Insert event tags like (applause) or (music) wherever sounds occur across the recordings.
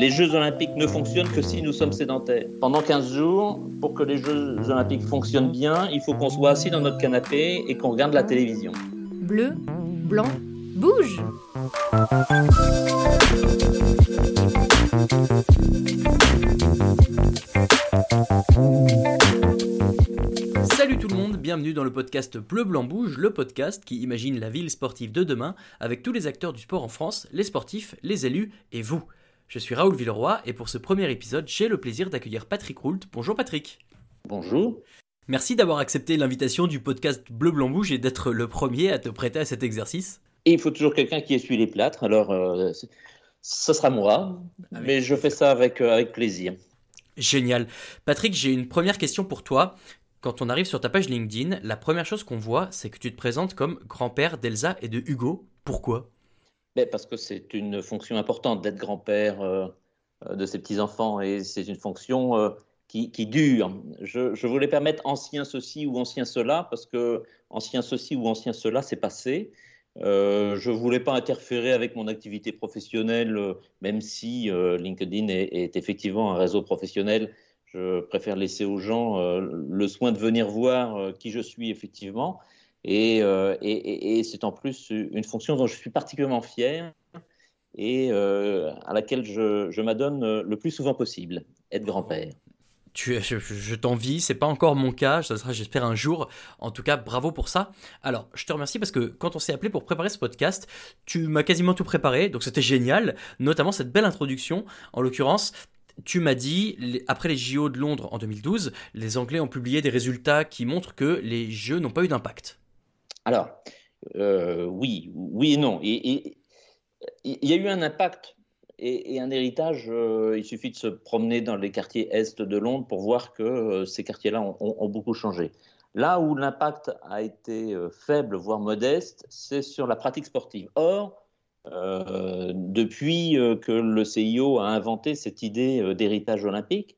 Les Jeux Olympiques ne fonctionnent que si nous sommes sédentaires. Pendant 15 jours, pour que les Jeux Olympiques fonctionnent bien, il faut qu'on soit assis dans notre canapé et qu'on regarde la télévision. Bleu, blanc, bouge Salut tout le monde, bienvenue dans le podcast Bleu Blanc Bouge, le podcast qui imagine la ville sportive de demain avec tous les acteurs du sport en France, les sportifs, les élus et vous. Je suis Raoul Villeroy et pour ce premier épisode, j'ai le plaisir d'accueillir Patrick Roult. Bonjour Patrick. Bonjour. Merci d'avoir accepté l'invitation du podcast Bleu Blanc Bouge et d'être le premier à te prêter à cet exercice. Et il faut toujours quelqu'un qui essuie les plâtres, alors euh, ce sera moi, mais je fais ça avec, euh, avec plaisir. Génial. Patrick, j'ai une première question pour toi. Quand on arrive sur ta page LinkedIn, la première chose qu'on voit, c'est que tu te présentes comme grand-père d'Elsa et de Hugo. Pourquoi? Ben, parce que c'est une fonction importante d'être grand-père euh, euh, de ses petits-enfants et c'est une fonction euh, qui, dure. Je, voulais permettre ancien ceci ou ancien cela parce que ancien ceci ou ancien cela, c'est passé. je ne voulais pas interférer avec mon activité professionnelle, même si LinkedIn est, effectivement un réseau professionnel. Je préfère laisser aux gens le soin de venir voir qui je suis effectivement. Euh, et, c'est en plus une fonction dont je suis particulièrement fier et euh, à laquelle je, m'adonne le plus souvent possible, être grand-père. Tu, je, je t'envie, c'est pas encore mon cas, ça sera j'espère un jour. En tout cas, bravo pour ça. Alors, je te remercie parce que quand on s'est appelé pour préparer ce podcast, tu m'as quasiment tout préparé, donc c'était génial, notamment cette belle introduction. En l'occurrence, tu m'as dit, après les JO de Londres en 2012, les Anglais ont publié des résultats qui montrent que les Jeux n'ont pas eu d'impact. Alors, euh, oui, oui et non. il y a eu un impact et, un héritage. Euh, il suffit de se promener dans les quartiers est de Londres pour voir que euh, ces quartiers-là ont, beaucoup changé. Là où l'impact a été faible, voire modeste, c'est sur la pratique sportive. Or, depuis que le CIO a inventé cette idée d'héritage olympique,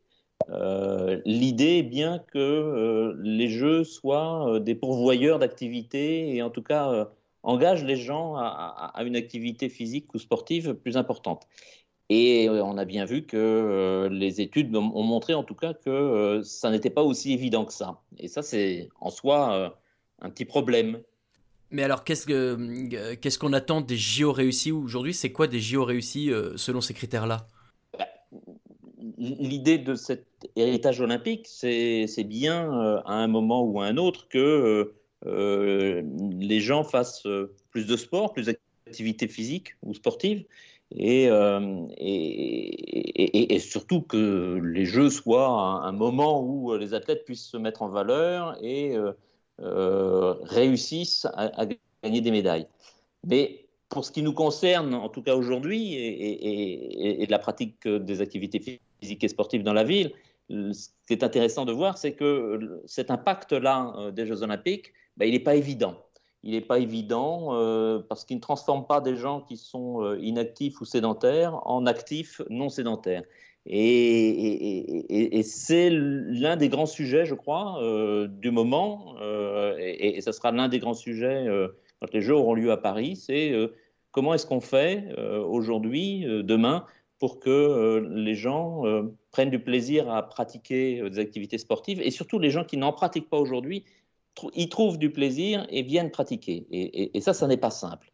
euh, l'idée est bien que euh, les jeux soient euh, des pourvoyeurs d'activités et en tout cas engagent les gens à, une activité physique ou sportive plus importante. Et on a bien vu que les études ont montré en tout cas que ça n'était pas aussi évident que ça. Et ça, c'est en soi un petit problème. Mais alors, qu'est-ce qu'on attend des JO réussis aujourd'hui? C'est quoi des JO réussis selon ces critères-là? L'idée de cet héritage olympique, c'est bien euh, à un moment ou à un autre que euh, euh, les gens fassent plus de sport, plus d'activités physiques ou sportives, et, surtout que les Jeux soient un, moment où les athlètes puissent se mettre en valeur et réussissent à, gagner des médailles. Mais pour ce qui nous concerne, en tout cas aujourd'hui, et, de la pratique des activités physiques, physique et sportive dans la ville, ce qui est intéressant de voir, c'est que cet impact-là euh, des Jeux Olympiques, ben, il n'est pas évident. Il n'est pas évident euh, parce qu'il ne transforme pas des gens qui sont euh, inactifs ou sédentaires en actifs non sédentaires. Et, c'est l'un des grands sujets, je crois, du moment, et, ce sera l'un des grands sujets quand les Jeux auront lieu à Paris, c'est comment est-ce qu'on fait aujourd'hui, demain, pour que euh, les gens euh, prennent du plaisir à pratiquer euh, des activités sportives et surtout les gens qui n'en pratiquent pas aujourd'hui y trouvent du plaisir et viennent pratiquer. Et, ça, ça n'est pas simple.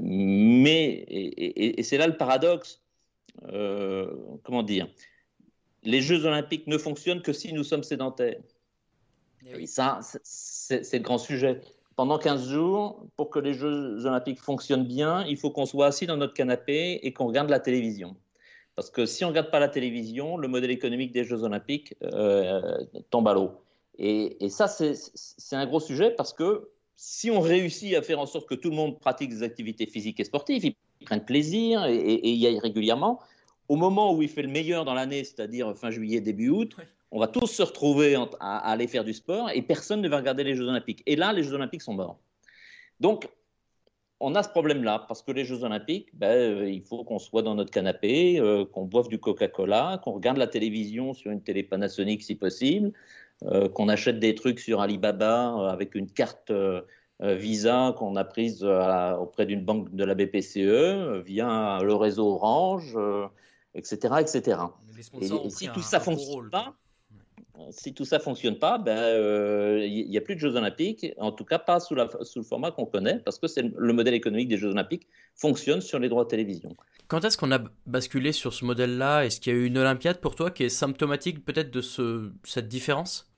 mais, et, c'est là le paradoxe, comment dire, les Jeux olympiques ne fonctionnent que si nous sommes sédentaires. Et ça, c'est le grand sujet pendant 15 jours, pour que les Jeux olympiques fonctionnent bien, il faut qu'on soit assis dans notre canapé et qu'on regarde la télévision. Parce que si on ne regarde pas la télévision, le modèle économique des Jeux olympiques euh, tombe à l'eau. Et, ça, c'est un gros sujet parce que si on réussit à faire en sorte que tout le monde pratique des activités physiques et sportives, ils prennent plaisir et, et, y aillent régulièrement, au moment où il fait le meilleur dans l'année, c'est-à-dire fin juillet, début août, on va tous se retrouver à, aller faire du sport et personne ne va regarder les Jeux Olympiques. Et là, les Jeux Olympiques sont morts. Donc, on a ce problème-là, parce que les Jeux Olympiques, ben, euh, il faut qu'on soit dans notre canapé, euh, qu'on boive du Coca-Cola, qu'on regarde la télévision sur une télé Panasonic si possible, euh, qu'on achète des trucs sur Alibaba avec une carte Visa qu'on a prise auprès d'une banque de la BPCE via le réseau Orange, etc., etc. Et, si tout ça fonctionne pas, si tout ça fonctionne pas, ben il n'y a plus de Jeux Olympiques, en tout cas pas sous, la, sous le format qu'on connaît, parce que c'est le modèle économique des Jeux Olympiques fonctionne sur les droits de télévision. Quand est-ce qu'on a basculé sur ce modèle-là? Est-ce qu'il y a eu une Olympiade pour toi qui est symptomatique peut-être de ce, cette différence?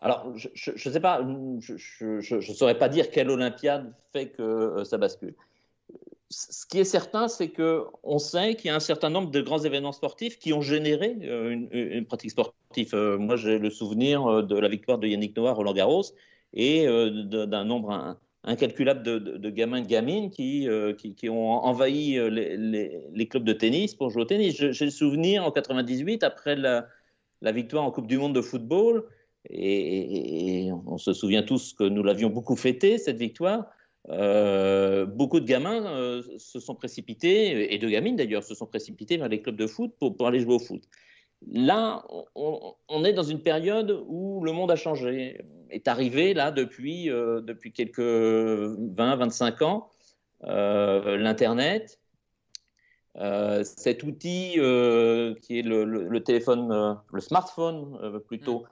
Alors, je ne sais pas, je ne saurais pas dire quelle Olympiade fait que euh, ça bascule. Ce qui est certain, c'est qu'on sait qu'il y a un certain nombre de grands événements sportifs qui ont généré euh, une, pratique sportive. Euh, moi, j'ai le souvenir de la victoire de Yannick Noah Roland Garros et d'un nombre incalculable de, gamins et de gamines qui, ont envahi les, clubs de tennis pour jouer au tennis. J'ai le souvenir en 98, après la, victoire en Coupe du Monde de football, et, on se souvient tous que nous l'avions beaucoup fêté, cette victoire. Euh, beaucoup de gamins euh, se sont précipités, et de gamines d'ailleurs, se sont précipités vers les clubs de foot pour, aller jouer au foot. Là, on, est dans une période où le monde a changé, est arrivé là depuis, euh, depuis quelques 20-25 ans, l'Internet, cet outil qui est le téléphone, le smartphone plutôt,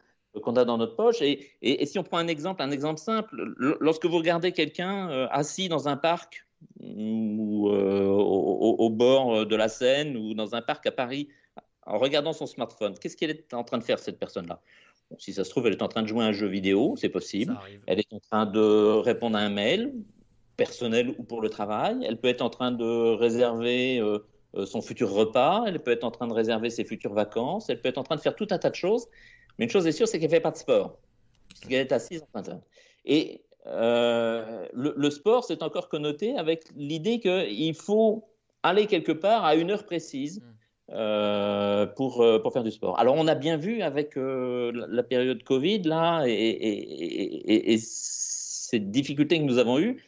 qu'on a dans notre poche. Et, et, si on prend un exemple, un exemple simple, lorsque vous regardez quelqu'un euh, assis dans un parc ou euh, au, bord de la Seine ou dans un parc à Paris, en regardant son smartphone, qu'est-ce qu'elle est en train de faire cette personne-là? Si ça se trouve, elle est en train de jouer à un jeu vidéo, c'est possible. Elle est en train de répondre à un mail personnel ou pour le travail. Elle peut être en train de réserver euh, son futur repas. Elle peut être en train de réserver ses futures vacances. Elle peut être en train de faire tout un tas de choses. Mais une chose est sûre, c'est qu'elle ne fait pas de sport. qu'elle est assise en train de... Et euh, le, sport, c'est encore connoté avec l'idée qu'il faut aller quelque part à une heure précise mm. euh, pour, euh, pour faire du sport. Alors, on a bien vu avec la période Covid, là, et, et, et, ces difficultés que nous avons eues,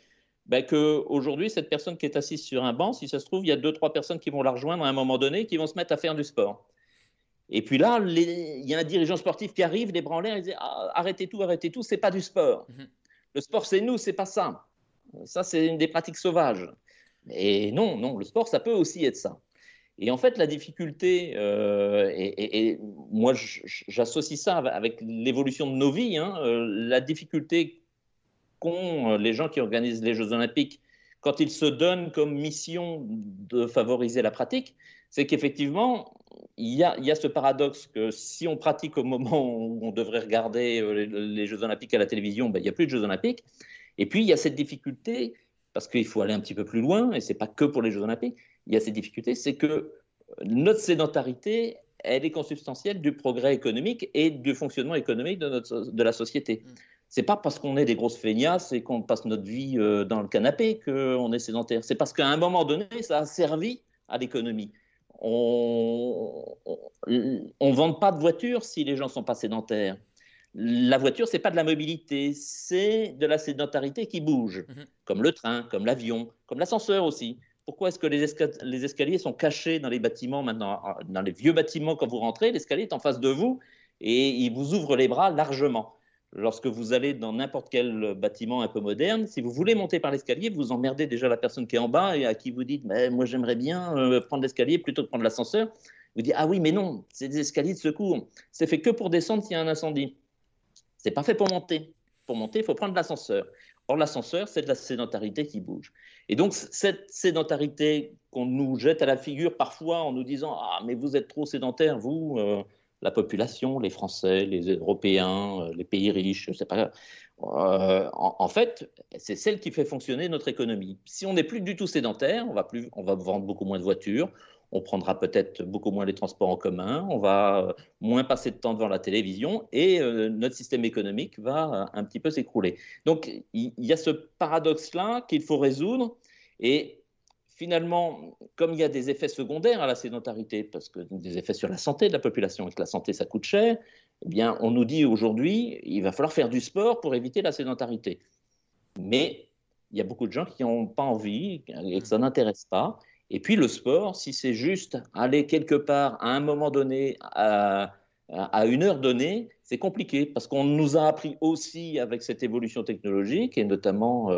ben, qu'aujourd'hui, cette personne qui est assise sur un banc, si ça se trouve, il y a deux, trois personnes qui vont la rejoindre à un moment donné, qui vont se mettre à faire du sport. Et puis là, il y a un dirigeant sportif qui arrive, les bras il dit ah, arrêtez tout, arrêtez tout, c'est pas du sport. Mhm. Le sport, c'est nous, c'est pas ça. Ça, c'est une des pratiques sauvages. Et non, non, le sport, ça peut aussi être ça. Et en fait, la difficulté, euh, et, moi, j'associe ça avec l'évolution de nos vies, hein, euh, la difficulté qu'ont les gens qui organisent les Jeux Olympiques quand ils se donnent comme mission de favoriser la pratique, c'est qu'effectivement, il y, a, ce paradoxe que si on pratique au moment où on devrait regarder euh, les, Jeux Olympiques à la télévision, ben, il n'y a plus de Jeux Olympiques. Et puis, il y a cette difficulté, parce qu'il faut aller un petit peu plus loin, et ce n'est pas que pour les Jeux Olympiques, il y a cette difficulté, c'est que notre sédentarité, elle est consubstantielle du progrès économique et du fonctionnement économique de, notre, de la société. Mm. C'est pas parce qu'on est des grosses feignasses et qu'on passe notre vie euh, dans le canapé qu'on est sédentaire. C'est parce qu'à un moment donné, ça a servi à l'économie on ne vend pas de voiture si les gens sont pas sédentaires. La voiture, c'est pas de la mobilité, c'est de la sédentarité qui bouge, mhm. comme le train, comme l'avion, comme l'ascenseur aussi. Pourquoi est-ce que les, les, escaliers sont cachés dans les bâtiments maintenant? Dans les vieux bâtiments, quand vous rentrez, l'escalier est en face de vous et il vous ouvre les bras largement lorsque vous allez dans n'importe quel bâtiment un peu moderne, si vous voulez monter par l'escalier, vous emmerdez déjà la personne qui est en bas et à qui vous dites mais Moi, j'aimerais bien euh, prendre l'escalier plutôt que prendre l'ascenseur. Vous dites Ah oui, mais non, c'est des escaliers de secours. C'est fait que pour descendre s'il y a un incendie. C'est pas fait pour monter. Pour monter, il faut prendre l'ascenseur. Or, l'ascenseur, c'est de la sédentarité qui bouge. Et donc, cette sédentarité qu'on nous jette à la figure parfois en nous disant Ah, mais vous êtes trop sédentaire, vous. Euh, la population, les Français, les Européens, euh, les pays riches, je sais pas. Euh, en, fait, c'est celle qui fait fonctionner notre économie. Si on n'est plus du tout sédentaire, on va, plus, on va vendre beaucoup moins de voitures, on prendra peut-être beaucoup moins les transports en commun, on va euh, moins passer de temps devant la télévision et notre système économique va un petit peu s'écrouler. Donc il y, a ce paradoxe-là qu'il faut résoudre et finalement, comme il y a des effets secondaires à la sédentarité, parce que des effets sur la santé de la population, et que la santé, ça coûte cher, eh bien, on nous dit aujourd'hui, il va falloir faire du sport pour éviter la sédentarité. Mais il y a beaucoup de gens qui n'ont pas envie et que ça n'intéresse pas. Et puis le sport, si c'est juste aller quelque part à un moment donné, à une heure donnée, c'est compliqué parce qu'on nous a appris aussi avec cette évolution technologique et notamment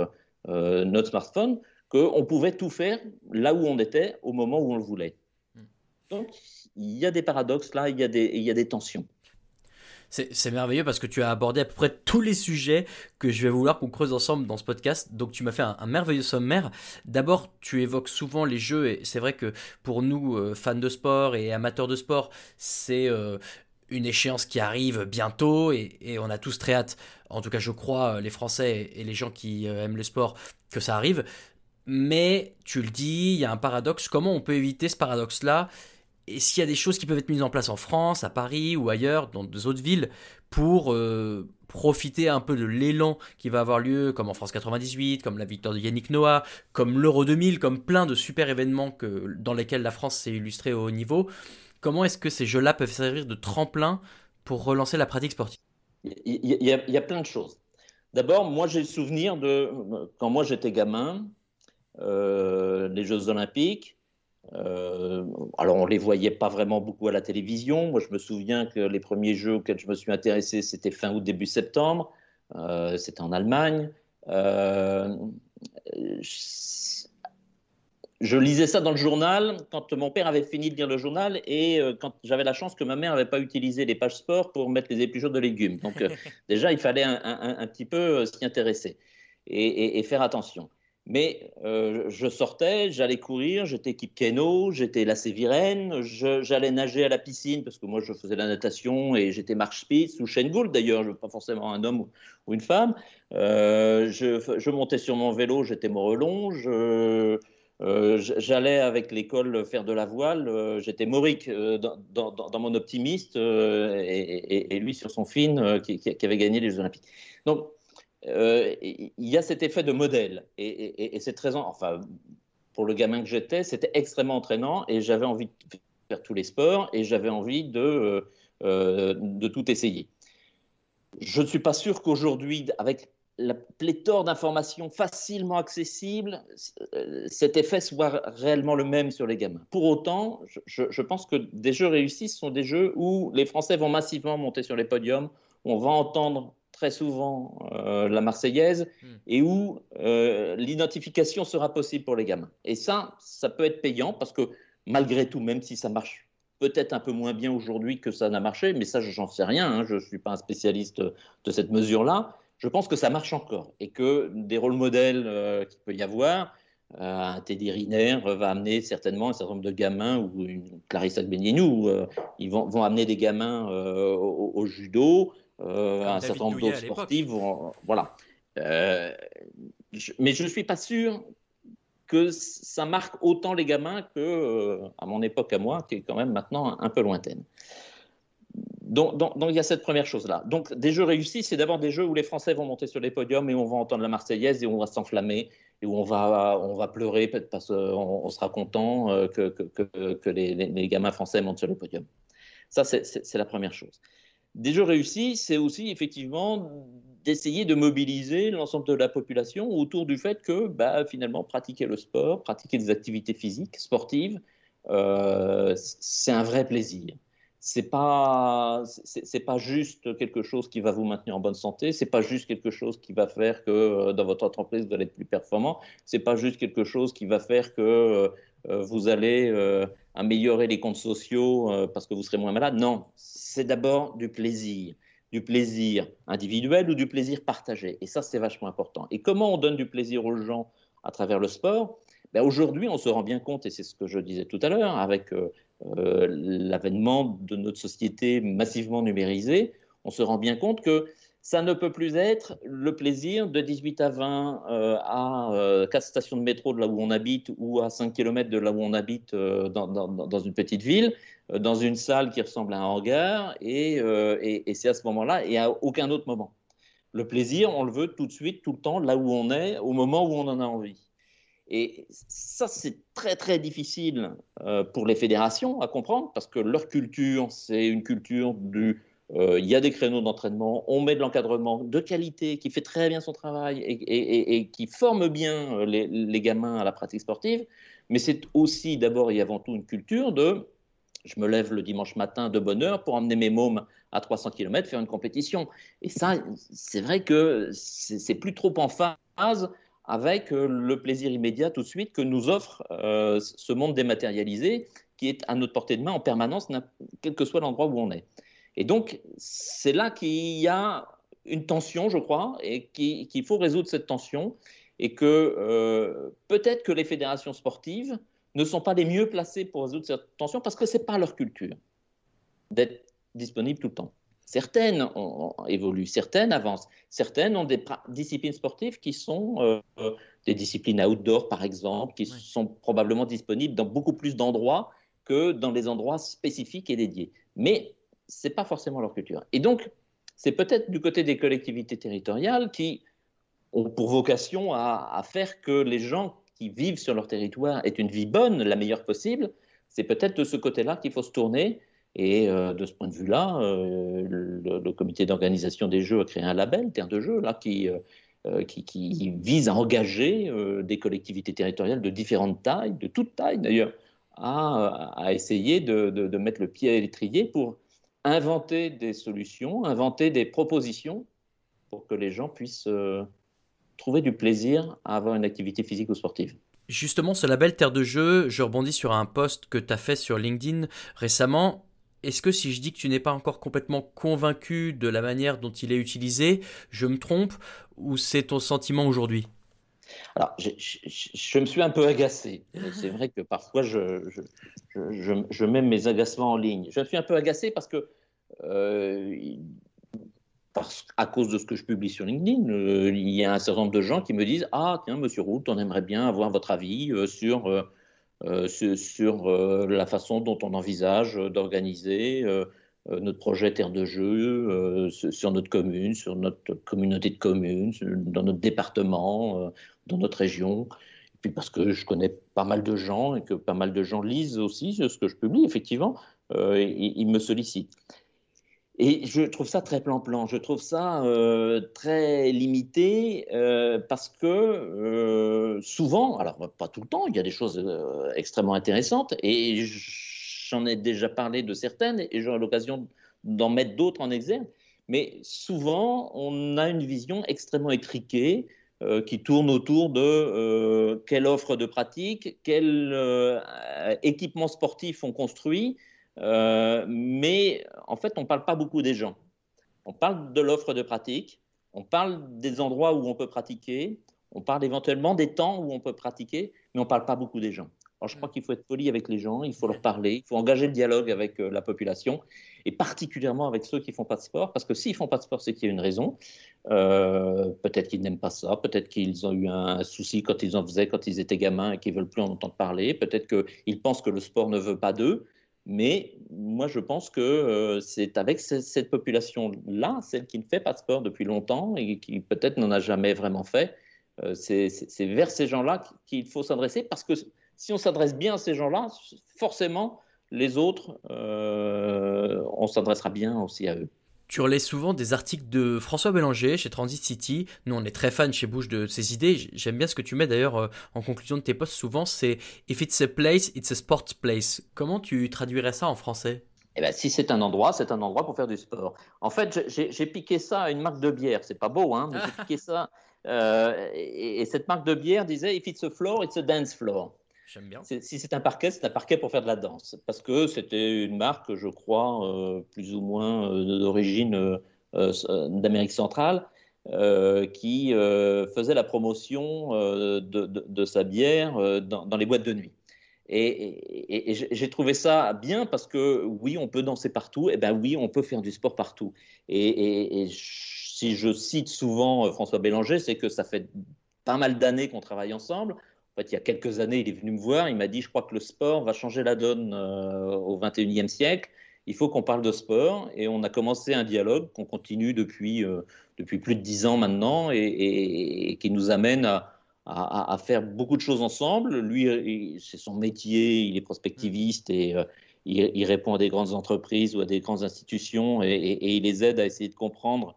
notre smartphone qu'on pouvait tout faire là où on était au moment où on le voulait. Hmm. Donc, il y a des paradoxes là, il y a des, il y a des tensions. C'est merveilleux parce que tu as abordé à peu près tous les sujets que je vais vouloir qu'on creuse ensemble dans ce podcast. Donc tu m'as fait un, merveilleux sommaire. D'abord, tu évoques souvent les jeux et c'est vrai que pour nous, euh, fans de sport et amateurs de sport, c'est euh, une échéance qui arrive bientôt et, et, on a tous très hâte, en tout cas je crois, euh, les Français et les gens qui aiment le sport, que ça arrive. Mais tu le dis, il y a un paradoxe. Comment on peut éviter ce paradoxe-là? Et s'il y a des choses qui peuvent être mises en place en France, à Paris ou ailleurs, dans d'autres villes, pour euh, profiter un peu de l'élan qui va avoir lieu, comme en France 98, comme la victoire de Yannick Noah, comme l'Euro 2000, comme plein de super événements dans lesquels la France s'est illustrée au haut niveau. Comment est-ce que ces jeux-là peuvent servir de tremplin pour relancer la pratique sportive? Il y, a, il y, a, plein de choses. D'abord, moi j'ai le souvenir de quand moi j'étais gamin, les Jeux Olympiques. Euh, alors, on ne les voyait pas vraiment beaucoup à la télévision. Moi, je me souviens que les premiers Jeux auxquels je me suis intéressé, c'était fin août, début septembre. Euh, c'était en Allemagne. je lisais ça dans le journal quand mon père avait fini de lire le journal et quand j'avais la chance que ma mère n'avait pas utilisé les pages sport pour mettre les épluchures de légumes. Donc (laughs) déjà, il fallait un, petit peu s'y intéresser et, faire attention. Mais euh, je sortais, j'allais courir, j'étais équipe Keno, j'étais la Sévirène, j'allais nager à la piscine parce que moi je faisais la natation et j'étais marche spitz ou Shane Gould d'ailleurs, pas forcément un homme ou, une femme. Euh, je, montais sur mon vélo, j'étais morelon. Euh, j'allais avec l'école faire de la voile, j'étais maurique dans, mon optimiste et, lui sur son film qui, avait gagné les Jeux Olympiques. Il y a cet effet de modèle. Et, c'est très. Enfin, pour le gamin que j'étais, c'était extrêmement entraînant et j'avais envie de faire tous les sports et j'avais envie de, euh, euh, de tout essayer. Je ne suis pas sûr qu'aujourd'hui, avec la pléthore d'informations facilement accessibles, cet effet soit réellement le même sur les gamins. Pour autant, je, je pense que des jeux réussis sont des jeux où les Français vont massivement monter sur les podiums, on va entendre très souvent euh, la Marseillaise hmm. et où euh, l'identification sera possible pour les gamins. Et ça, ça peut être payant parce que malgré tout, même si ça marche peut-être un peu moins bien aujourd'hui que ça n'a marché, mais ça, j'en sais rien, hein, je ne suis pas un spécialiste de cette mesure-là, je pense que ça marche encore et que des rôles modèles euh, qu'il peut y avoir, un Teddy Riner va amener certainement un certain nombre de gamins ou une Clarissa Benienou, ils vont, vont, amener des gamins au, judo, euh, un certain nombre d'autres sportifs. voilà. Euh, mais je ne suis pas sûr que ça marque autant les gamins que euh, à mon époque à moi, qui est quand même maintenant un, peu lointaine. Donc, donc, il y a cette première chose-là. Donc des jeux réussis, c'est d'abord des jeux où les Français vont monter sur les podiums et on va entendre la Marseillaise et on va s'enflammer et où on va, on va pleurer parce qu'on on sera content que, que, que les, les, gamins français montent sur les podiums. Ça, c'est la première chose. Des jeux réussis, c'est aussi effectivement d'essayer de mobiliser l'ensemble de la population autour du fait que bah, finalement pratiquer le sport, pratiquer des activités physiques, sportives, euh, c'est un vrai plaisir. C'est pas pas juste quelque chose qui va vous maintenir en bonne santé, c'est pas juste quelque chose qui va faire que euh, dans votre entreprise vous allez être plus performant, c'est pas juste quelque chose qui va faire que euh, vous allez améliorer les comptes sociaux parce que vous serez moins malade. Non, c'est d'abord du plaisir, du plaisir individuel ou du plaisir partagé. Et ça, c'est vachement important. Et comment on donne du plaisir aux gens à travers le sport? Ben Aujourd'hui, on se rend bien compte, et c'est ce que je disais tout à l'heure, avec euh, euh, l'avènement de notre société massivement numérisée, on se rend bien compte que ça ne peut plus être le plaisir de 18 à 20 euh, à 4 stations de métro de là où on habite ou à 5 km de là où on habite dans, dans, une petite ville, euh, dans une salle qui ressemble à un hangar, euh, et, c'est à ce moment-là et à aucun autre moment. Le plaisir, on le veut tout de suite, tout le temps, là où on est, au moment où on en a envie. Et ça, c'est très très difficile euh, pour les fédérations à comprendre, parce que leur culture, c'est une culture du... Il y a des créneaux d'entraînement, on met de l'encadrement de qualité qui fait très bien son travail et, qui forme bien les, les gamins à la pratique sportive, mais c'est aussi d'abord et avant tout une culture de je me lève le dimanche matin de bonne heure pour emmener mes mômes à 300 km faire une compétition. Et ça, c'est vrai que c'est plus trop en phase avec euh, le plaisir immédiat tout de suite que nous offre euh, ce monde dématérialisé qui est à notre portée de main en permanence, quel que soit l'endroit où on est. Et donc, c'est là qu'il y a une tension, je crois, et qu'il faut résoudre cette tension, et que euh, peut-être que les fédérations sportives ne sont pas les mieux placées pour résoudre cette tension parce que ce n'est pas leur culture d'être disponible tout le temps. Certaines ont, évoluent, certaines avancent, certaines ont des disciplines sportives qui sont euh, des disciplines outdoor, par exemple, qui sont probablement disponibles dans beaucoup plus d'endroits que dans les endroits spécifiques et dédiés. Mais ce n'est pas forcément leur culture. Et donc, c'est peut-être du côté des collectivités territoriales qui ont pour vocation à, faire que les gens qui vivent sur leur territoire aient une vie bonne, la meilleure possible. C'est peut-être de ce côté-là qu'il faut se tourner et euh, de ce point de vue-là, euh, le, comité d'organisation des Jeux a créé un label, Terre de Jeux, là, qui, euh, vise à engager des collectivités territoriales de différentes tailles, de toutes tailles d'ailleurs, à, à, essayer de, de, mettre le pied à l'étrier pour inventer des solutions, inventer des propositions pour que les gens puissent trouver du plaisir à avoir une activité physique ou sportive. Justement, ce label Terre de Jeux, je rebondis sur un post que tu as fait sur LinkedIn récemment est-ce que si je dis que tu n'es pas encore complètement convaincu de la manière dont il est utilisé, je me trompe ou c'est ton sentiment aujourd'hui? Alors, je, me suis un peu agacé. (laughs) C'est vrai que parfois, je, je, mets mes agacements en ligne. Je suis un peu agacé parce que, euh, à cause de ce que je publie sur LinkedIn, euh, il y a un certain nombre de gens qui me disent Ah, tiens, monsieur Roux, on aimerait bien avoir votre avis euh, sur sur, la façon dont on envisage d'organiser notre projet Terre de Jeu sur notre commune, sur notre communauté de communes, dans notre département, dans notre région. Puis parce que je connais pas mal de gens et que pas mal de gens lisent aussi ce que je publie, effectivement, ils me sollicitent. Et je trouve ça très plan-plan, je trouve ça euh, très limité euh, parce que euh, souvent, alors pas tout le temps, il y a des choses extrêmement intéressantes et j'en ai déjà parlé de certaines et j'aurai l'occasion d'en mettre d'autres en exergue. Mais souvent, on a une vision extrêmement étriquée qui tourne autour de quelle offre de pratique, quel équipement sportif on construit, euh, mais en fait, on ne parle pas beaucoup des gens. On parle de l'offre de pratique, on parle des endroits où on peut pratiquer, on parle éventuellement des temps où on peut pratiquer, mais on ne parle pas beaucoup des gens. Alors, je crois qu'il faut être poli avec les gens, il faut leur parler, il faut engager le dialogue avec euh, la population, et particulièrement avec ceux qui ne font pas de sport, parce que s'ils ne font pas de sport, c'est qu'il y a une raison. Euh, peut-être qu'ils n'aiment pas ça, peut-être qu'ils ont eu un souci quand ils en faisaient, quand ils étaient gamins et qu'ils veulent plus en entendre parler, peut-être qu'ils pensent que le sport ne veut pas d'eux, mais moi, je pense que euh, c'est avec cette population-là, celle qui ne fait pas de sport depuis longtemps et qui peut-être n'en a jamais vraiment fait, euh, c'est vers ces gens-là qu'il faut s'adresser parce que si on s'adresse bien à ces gens-là, forcément, les autres, on s'adressera bien aussi à eux. Tu relais souvent des articles de François Bélanger chez Transit City. Nous, on est très fans chez Bouche de ses idées. J'aime bien ce que tu mets d'ailleurs euh, en conclusion de tes posts souvent, c'est If it's a place, it's a sport place. Comment tu traduirais ça en français? Eh ben, si c'est un endroit, c'est un endroit pour faire du sport. En fait, j'ai piqué ça à une marque de bière. C'est pas beau, hein, mais j'ai (laughs) piqué ça. Euh, et, et, cette marque de bière disait If it's a floor, it's a dance floor. Si c'est un parquet, c'est un parquet pour faire de la danse. Parce que c'était une marque, je crois, euh, plus ou moins euh, d'origine euh, d'Amérique centrale, qui faisait la promotion de, sa bière dans, les boîtes de nuit. Et, j'ai trouvé ça bien parce que oui, on peut danser partout, et ben oui, on peut faire du sport partout. Et, si je cite souvent François Bélanger, c'est que ça fait pas mal d'années qu'on travaille ensemble il y a quelques années, il est venu me voir, il m'a dit, je crois que le sport va changer la donne euh, au 21e siècle, il faut qu'on parle de sport, et on a commencé un dialogue qu'on continue depuis, euh, depuis plus de dix ans maintenant, et, qui nous amène à, à, faire beaucoup de choses ensemble. Lui, c'est son métier, il est prospectiviste, et euh, il, répond à des grandes entreprises ou à des grandes institutions, et, il les aide à essayer de comprendre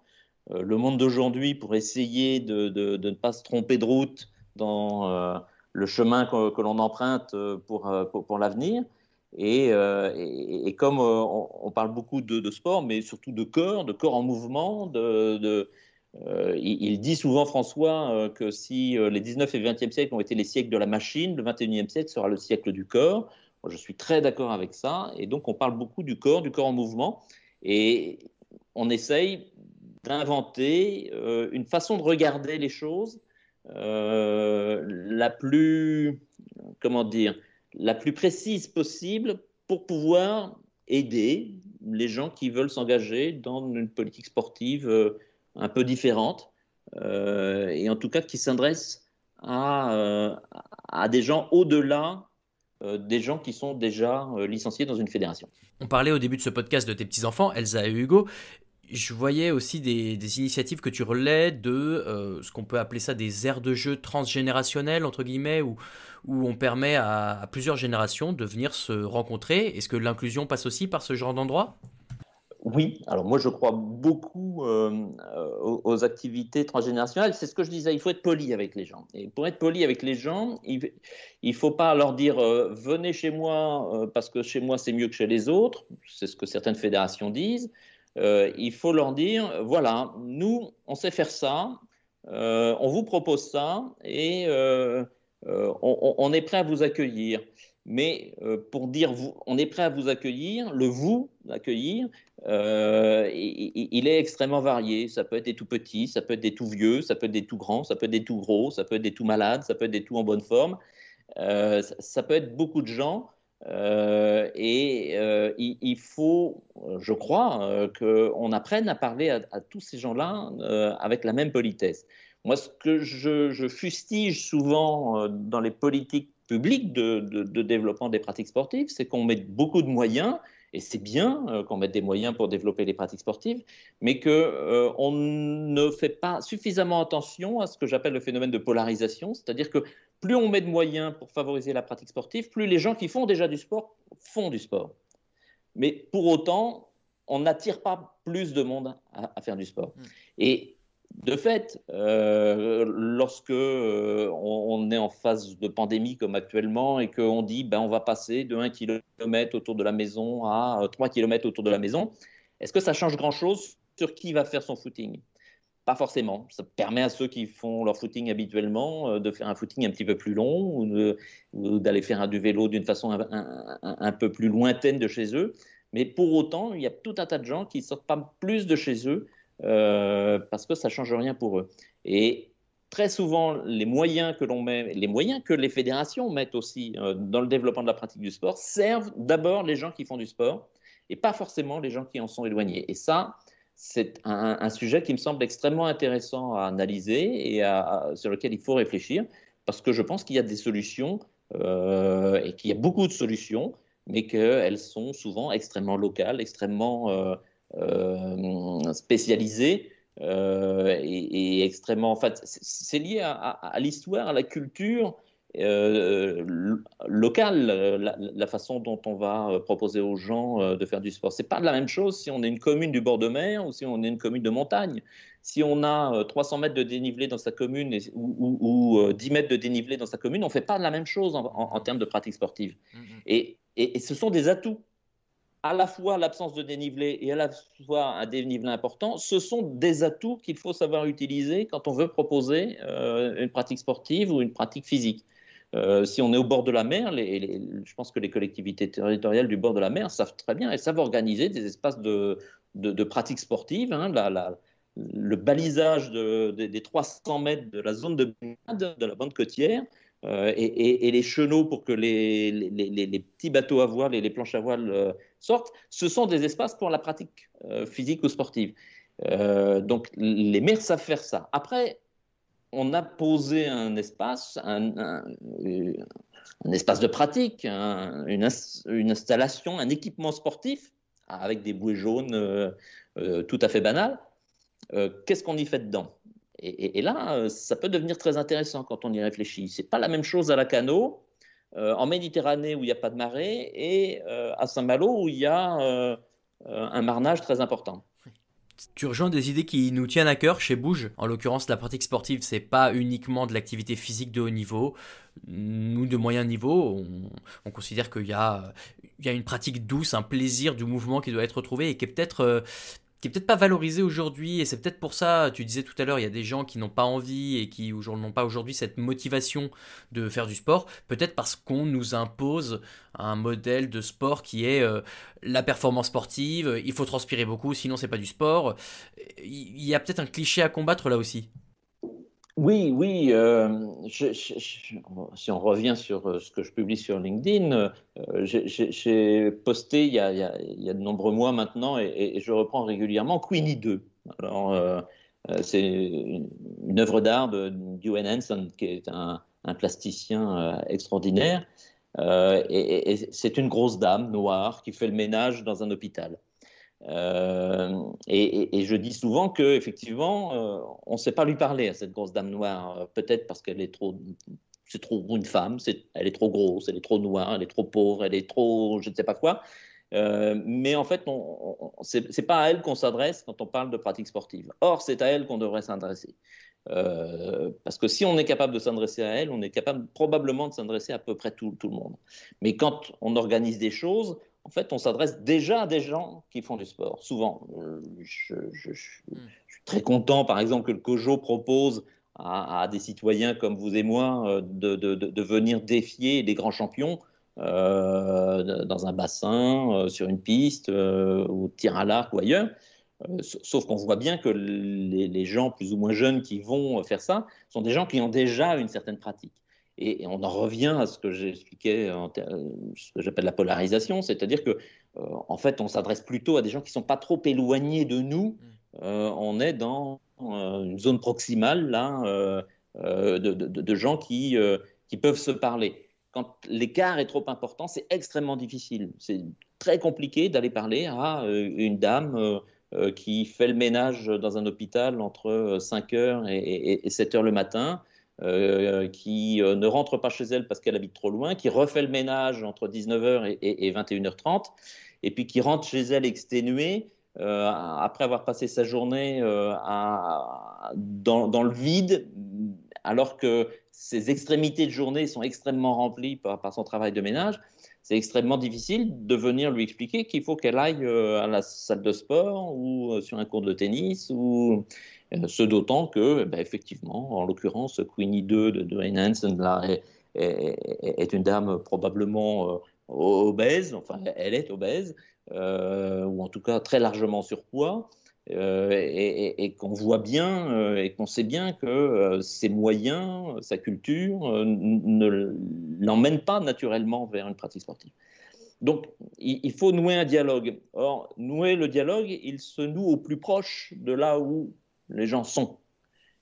le monde d'aujourd'hui pour essayer de, ne pas se tromper de route dans le chemin que, l'on emprunte euh, pour, pour, l'avenir. Et, comme on, parle beaucoup de, sport, mais surtout de corps, de corps en mouvement, de, il, dit souvent, François, que si les 19 et 20e siècles ont été les siècles de la machine, le 21e siècle sera le siècle du corps. je suis très d'accord avec ça. Et donc, on parle beaucoup du corps, du corps en mouvement. Et on essaye d'inventer euh, une façon de regarder les choses euh, la plus, comment dire, la plus précise possible pour pouvoir aider les gens qui veulent s'engager dans une politique sportive euh, un peu différente et en tout cas qui s'adresse à, à, des gens au-delà des gens qui sont déjà licenciés dans une fédération. On parlait au début de ce podcast de tes petits-enfants, Elsa et Hugo je voyais aussi des, initiatives que tu relais de euh, ce qu'on peut appeler ça des aires de jeu transgénérationnelles, entre guillemets, où, où on permet à, plusieurs générations de venir se rencontrer. Est-ce que l'inclusion passe aussi par ce genre d'endroit? Oui, alors moi je crois beaucoup euh, aux, activités transgénérationnelles. C'est ce que je disais, il faut être poli avec les gens. Et pour être poli avec les gens, il ne faut pas leur dire euh, venez chez moi parce que chez moi c'est mieux que chez les autres. C'est ce que certaines fédérations disent. Euh, il faut leur dire, voilà, nous, on sait faire ça, euh, on vous propose ça et euh, on, est prêt à vous accueillir. Mais pour dire vous, on est prêt à vous accueillir, le vous accueillir, il, est extrêmement varié. Ça peut être des tout petits, ça peut être des tout vieux, ça peut être des tout grands, ça peut être des tout gros, ça peut être des tout malades, ça peut être des tout en bonne forme. ça peut être beaucoup de gens. Euh, et euh, il, faut, je crois, euh, qu'on apprenne à parler à, tous ces gens-là avec la même politesse. Moi, ce que je, fustige souvent dans les politiques publiques de, développement des pratiques sportives, c'est qu'on met beaucoup de moyens et c'est bien qu'on mette des moyens pour développer les pratiques sportives, mais qu'on ne fait pas suffisamment attention à ce que j'appelle le phénomène de polarisation, c'est-à-dire que plus on met de moyens pour favoriser la pratique sportive, plus les gens qui font déjà du sport font du sport. Mais pour autant, on n'attire pas plus de monde à, faire du sport. Mm. Et de fait, euh, lorsque euh, on, est en phase de pandémie comme actuellement et qu'on dit ben, on va passer de 1 km autour de la maison à 3 km autour de la maison, est-ce que ça change grand-chose sur qui va faire son footing? Pas forcément. Ça permet à ceux qui font leur footing habituellement euh, de faire un footing un petit peu plus long ou d'aller faire du vélo d'une façon un, peu plus lointaine de chez eux. Mais pour autant, il y a tout un tas de gens qui ne sortent pas plus de chez eux euh, parce que ça ne change rien pour eux. Et très souvent, les moyens que l'on met, les moyens que les fédérations mettent aussi euh, dans le développement de la pratique du sport, servent d'abord les gens qui font du sport et pas forcément les gens qui en sont éloignés. Et ça, c'est un, sujet qui me semble extrêmement intéressant à analyser et sur lequel il faut réfléchir, parce que je pense qu'il y a des solutions euh, et qu'il y a beaucoup de solutions, mais qu'elles sont souvent extrêmement locales, extrêmement euh, euh, et, extrêmement. En fait, c'est lié à, l'histoire, à la culture euh, locale, la, façon dont on va proposer aux gens de faire du sport. C'est pas la même chose si on est une commune du bord de mer ou si on est une commune de montagne. Si on a 300 mètres de dénivelé dans sa commune ou, 10 mètres de dénivelé dans sa commune, on fait pas la même chose en, termes de pratique sportive. Mmh, mmh. et, et, ce sont des atouts à la fois l'absence de dénivelé et à la fois un dénivelé important, ce sont des atouts qu'il faut savoir utiliser quand on veut proposer euh, une pratique sportive ou une pratique physique. Euh, si on est au bord de la mer, je pense que les collectivités territoriales du bord de la mer savent très bien et savent organiser des espaces de, de, pratique sportive. Hein, le balisage des 300 mètres de la zone de de la bande côtière euh, et, les chenaux pour que les, les, petits bateaux à voile et les planches à voile euh, sortent, ce sont des espaces pour la pratique physique ou sportive. donc les maires savent faire ça. Après, on a posé un espace, un, espace de pratique, une, installation, un équipement sportif avec des bouées jaunes tout à fait banales. Qu'est-ce qu'on y fait dedans? Et, là, euh, ça peut devenir très intéressant quand on y réfléchit. C'est pas la même chose à la Cano, euh, en Méditerranée où il n'y a pas de marée, et euh, à Saint-Malo où il y a un marnage très important. Tu rejoins des idées qui nous tiennent à cœur chez Bouge. En l'occurrence, la pratique sportive, c'est pas uniquement de l'activité physique de haut niveau. Nous, de moyen niveau, on, considère qu'il y a, il y a une pratique douce, un plaisir du mouvement qui doit être retrouvé et qui est peut-être euh, qui est peut-être pas valorisé aujourd'hui et c'est peut-être pour ça, tu disais tout à l'heure, il y a des gens qui n'ont pas envie et qui n'ont pas aujourd'hui cette motivation de faire du sport, peut-être parce qu'on nous impose un modèle de sport qui est euh, la performance sportive, il faut transpirer beaucoup, sinon c'est pas du sport. Il y a peut-être un cliché à combattre là aussi. Oui, oui. Euh, si on revient sur euh, ce que je publie sur LinkedIn, euh, j'ai posté il y, a, de nombreux mois maintenant et, je reprends régulièrement Queenie 2. Alors, c'est une, œuvre d'art de Dwayne Hanson, qui est un, plasticien extraordinaire. et c'est une grosse dame noire qui fait le ménage dans un hôpital. Euh, et, je dis souvent que effectivement, euh, on ne sait pas lui parler à cette grosse dame noire, peut-être parce qu'elle est trop, c'est trop une femme, elle est trop grosse, elle est trop noire, elle est trop pauvre, elle est trop, je ne sais pas quoi. Euh, mais en fait, ce n'est pas à elle qu'on s'adresse quand on parle de pratique sportive. Or, c'est à elle qu'on devrait s'adresser. parce que si on est capable de s'adresser à elle, on est capable probablement de s'adresser à peu près tout, le monde. Mais quand on organise des choses, en fait, on s'adresse déjà à des gens qui font du sport, souvent. Euh, je, suis très content, par exemple, que le COJO propose à, des citoyens comme vous et moi euh, de, venir défier des grands champions euh, dans un bassin, sur une piste, ou tir à l'arc ou ailleurs. sauf qu'on voit bien que les, gens plus ou moins jeunes qui vont faire ça sont des gens qui ont déjà une certaine pratique. Et, on en revient à ce que j'expliquais, ce que j'appelle la polarisation, c'est-à-dire que euh, en fait, on s'adresse plutôt à des gens qui sont pas trop éloignés de nous. Mm. Euh, on est dans euh, une zone proximale là de, gens qui, qui peuvent se parler. Quand l'écart est trop important, c'est extrêmement difficile. C'est très compliqué d'aller parler à une dame qui fait le ménage dans un hôpital entre 5 heures et, et 7 heures le matin, euh, qui euh, ne rentre pas chez elle parce qu'elle habite trop loin, qui refait le ménage entre 19h et, 21h30, et puis qui rentre chez elle exténuée euh, après avoir passé sa journée dans, le vide, alors que ses extrémités de journée sont extrêmement remplies par, son travail de ménage. C'est extrêmement difficile de venir lui expliquer qu'il faut qu'elle aille à la salle de sport ou sur un cours de tennis ou ce d'autant que, ben, effectivement, en l'occurrence, Queenie 2 de Dwayne Hansen est, une dame probablement euh, obèse, enfin elle est obèse, euh, ou en tout cas très largement surpoids, et, qu'on voit bien et qu'on sait bien que ses moyens, sa culture ne l'emmènent pas naturellement vers une pratique sportive. Donc, il, faut nouer un dialogue. Or, nouer le dialogue, il se noue au plus proche de là où les gens sont.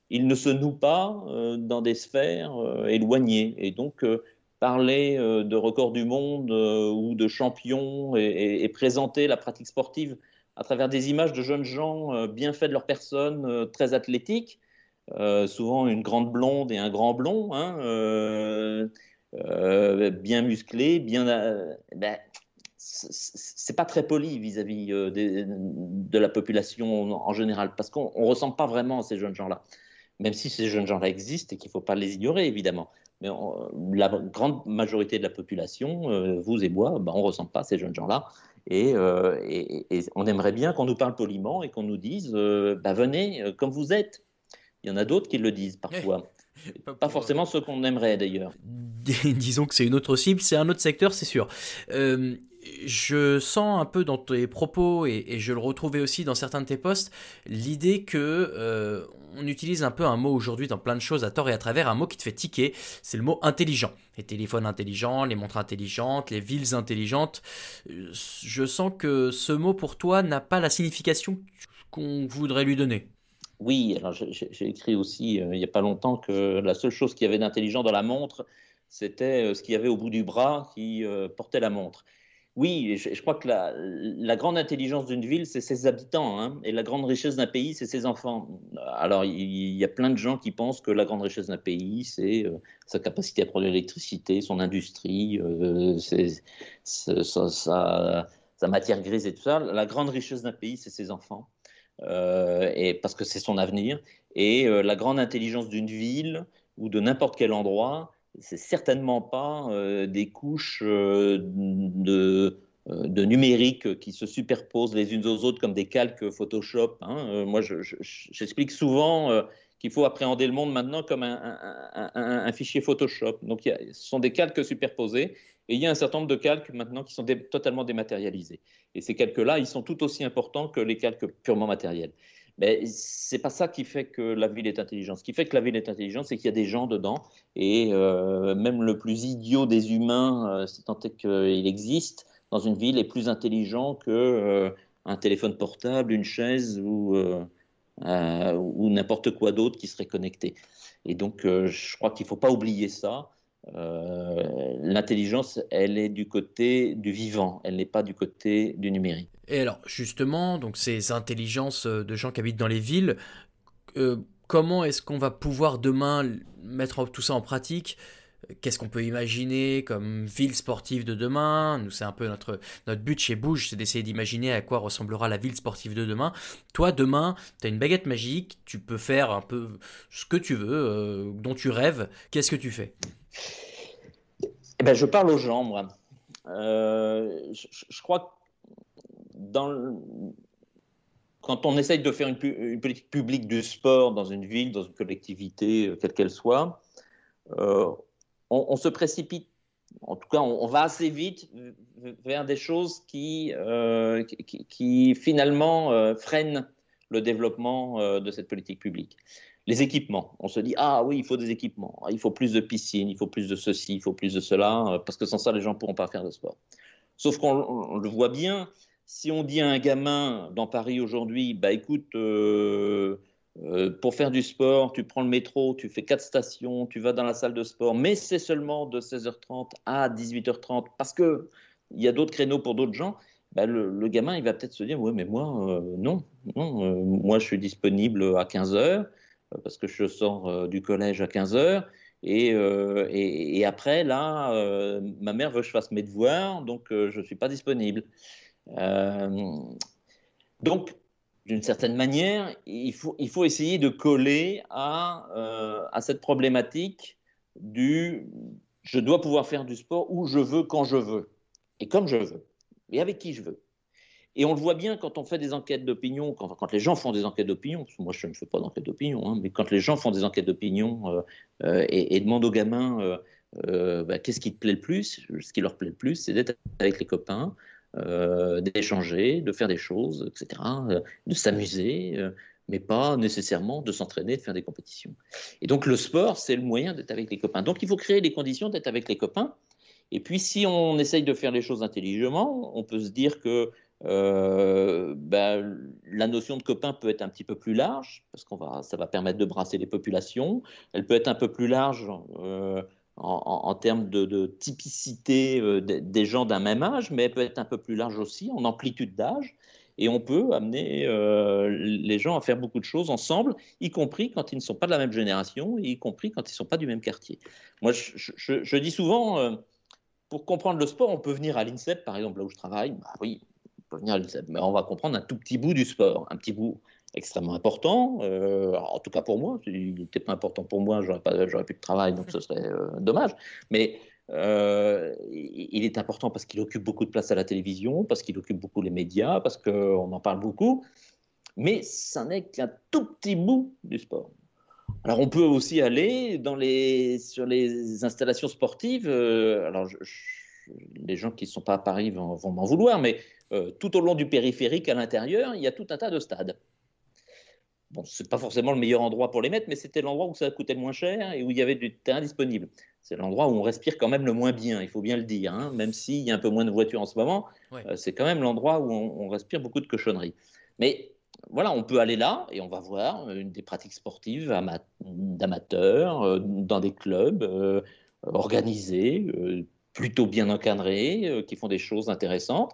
Ils ne se nouent pas euh, dans des sphères euh, éloignées. Et donc, euh, parler de record du monde ou de champions et, présenter la pratique sportive à travers des images de jeunes gens bien faits de leur personne, très athlétiques, souvent une grande blonde et un grand blond, hein, bien musclés, bien. Ben, c'est pas très poli vis-à-vis euh, de la population en général, parce qu'on ne ressemble pas vraiment à ces jeunes gens-là, même si ces jeunes gens-là existent et qu'il ne faut pas les ignorer, évidemment. Mais la grande majorité de la population, euh, vous et moi, ben, on ne ressemble pas à ces jeunes gens-là. Euh, et, on aimerait bien qu'on nous parle poliment et qu'on nous dise bah, venez comme vous êtes. Il y en a d'autres qui le disent parfois. (laughs) Pas, forcément ceux qu'on aimerait d'ailleurs. (laughs) Disons que c'est une autre cible, c'est un autre secteur, c'est sûr je sens un peu dans tes propos et, je le retrouvais aussi dans certains de tes posts l'idée que euh, on utilise un peu un mot aujourd'hui dans plein de choses à tort et à travers un mot qui te fait tiquer c'est le mot intelligent. Les téléphones intelligents les montres intelligentes les villes intelligentes. Euh, je sens que ce mot pour toi n'a pas la signification qu'on voudrait lui donner. Oui alors j'ai écrit aussi euh, il n'y a pas longtemps que la seule chose qu'il y avait d'intelligent dans la montre c'était ce qu'il y avait au bout du bras qui portait la montre oui, je, crois que la, grande intelligence d'une ville, c'est ses habitants, hein, et la grande richesse d'un pays, c'est ses enfants. Alors, il, y a plein de gens qui pensent que la grande richesse d'un pays, c'est euh, sa capacité à produire l'électricité, son industrie, euh, sa, matière grise et tout ça. La grande richesse d'un pays, c'est ses enfants. et parce que c'est son avenir. Et la grande intelligence d'une ville ou de n'importe quel endroit, c'est certainement pas des couches de euh, de numérique qui se superposent les unes aux autres comme des calques Photoshop. Hein. Euh, moi, j'explique souvent euh, qu'il faut appréhender le monde maintenant comme un, fichier Photoshop. Donc, ce sont des calques superposés et il y a un certain nombre de calques maintenant qui sont totalement dématérialisés. Et ces calques-là, ils sont tout aussi importants que les calques purement matériels. Mais c'est pas ça qui fait que la ville est intelligente. Ce qui fait que la ville est intelligente, c'est qu'il y a des gens dedans. Et même le plus idiot des humains, si tant est qu'il existe, dans une ville est plus intelligent que euh, téléphone portable, une chaise ou, euh, euh, ou n'importe quoi d'autre qui serait connecté. Et donc, je crois qu'il ne faut pas oublier ça. L'intelligence, elle est du côté du vivant, elle n'est pas du côté du numérique. Et alors, justement, donc ces intelligences de gens qui habitent dans les villes, comment est-ce qu'on va pouvoir demain mettre tout ça en pratique? Qu'est-ce qu'on peut imaginer comme ville sportive de demain? Nous, c'est un peu notre, notre but chez Bouge, c'est d'essayer d'imaginer à quoi ressemblera la ville sportive de demain. Toi, demain, tu as une baguette magique, tu peux faire un peu ce que tu veux, euh, dont tu rêves. Qu'est-ce que tu fais? Eh ben, Je parle aux gens, moi. Euh, je, crois que quand on essaye de faire une, une, politique publique du sport dans une ville, dans une collectivité, euh, quelle qu'elle soit, on, se précipite, en tout cas, on, va assez vite vers des choses qui, euh, qui, finalement euh, freinent le développement euh, de cette politique publique. Les équipements, on se dit ah oui, il faut des équipements, il faut plus de piscines, il faut plus de ceci, il faut plus de cela, parce que sans ça, les gens ne pourront pas faire de sport. Sauf qu'on le voit bien, si on dit à un gamin dans Paris aujourd'hui, bah écoute, euh, pour faire du sport, tu prends le métro, tu fais quatre stations, tu vas dans la salle de sport, mais c'est seulement de 16h30 à 18h30 parce qu'il y a d'autres créneaux pour d'autres gens. Bah, le, gamin, il va peut-être se dire, oui, mais moi, euh, non, non euh, moi, je suis disponible à 15h parce que je sors du collège à 15h. Et, et, après, là, ma mère veut que je fasse mes devoirs, donc je ne suis pas disponible. donc, d'une certaine manière, il faut, essayer de coller à, euh, cette problématique du je dois pouvoir faire du sport où je veux, quand je veux, et comme je veux, et avec qui je veux. Et on le voit bien quand on fait des enquêtes d'opinion, quand, quand, les gens font des enquêtes d'opinion, parce que moi je ne fais pas d'enquête d'opinion, hein, mais quand les gens font des enquêtes d'opinion euh, euh, et, demandent aux gamins bah, qu'est-ce qui te plaît le plus, ce qui leur plaît le plus, c'est d'être avec les copains, euh, d'échanger, de faire des choses, etc., euh, de s'amuser, euh, mais pas nécessairement de s'entraîner, de faire des compétitions. Et donc le sport, c'est le moyen d'être avec les copains. Donc il faut créer les conditions d'être avec les copains. Et puis si on essaye de faire les choses intelligemment, on peut se dire que ben, la notion de copain peut être un petit peu plus large, parce qu'on va, ça va permettre de brasser les populations. Elle peut être un peu plus large en, termes de, typicité euh, des gens d'un même âge, mais elle peut être un peu plus large aussi, en amplitude d'âge. Et on peut amener euh, les gens à faire beaucoup de choses ensemble, y compris quand ils ne sont pas de la même génération, y compris quand ils ne sont pas du même quartier. Moi, je, dis souvent, euh, pour comprendre le sport, on peut venir à l'INSEP, par exemple, là où je travaille. Bah oui, on peut venir à l'INSEP, mais on va comprendre un tout petit bout du sport, un petit bout extrêmement important, euh, en tout cas pour moi, s'il n'était pas important pour moi, j'aurais, pas, j'aurais plus de travail, donc ce serait euh, dommage. Mais euh, il est important parce qu'il occupe beaucoup de place à la télévision, parce qu'il occupe beaucoup les médias, parce qu'on en parle beaucoup, mais ça n'est qu'un tout petit bout du sport. Alors on peut aussi aller sur les installations sportives, alors les gens qui ne sont pas à Paris vont m'en vouloir, mais tout au long du périphérique à l'intérieur, il y a tout un tas de stades. Bon, c'est pas forcément le meilleur endroit pour les mettre, mais c'était l'endroit où ça coûtait le moins cher et où il y avait du terrain disponible. C'est l'endroit où on respire quand même le moins bien, il faut bien le dire. Hein. Même s'il y a un peu moins de voitures en ce moment, euh, c'est quand même l'endroit où on, respire beaucoup de cochonneries. Mais voilà, on peut aller là et on va voir une des pratiques sportives d'amateurs euh, dans des clubs euh, organisés, plutôt bien encadrés, qui font des choses intéressantes.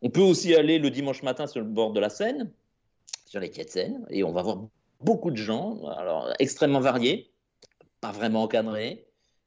On peut aussi aller le dimanche matin sur le bord de la Seine sur les Seine et on va voir beaucoup de gens, alors extrêmement variés, pas vraiment encadrés.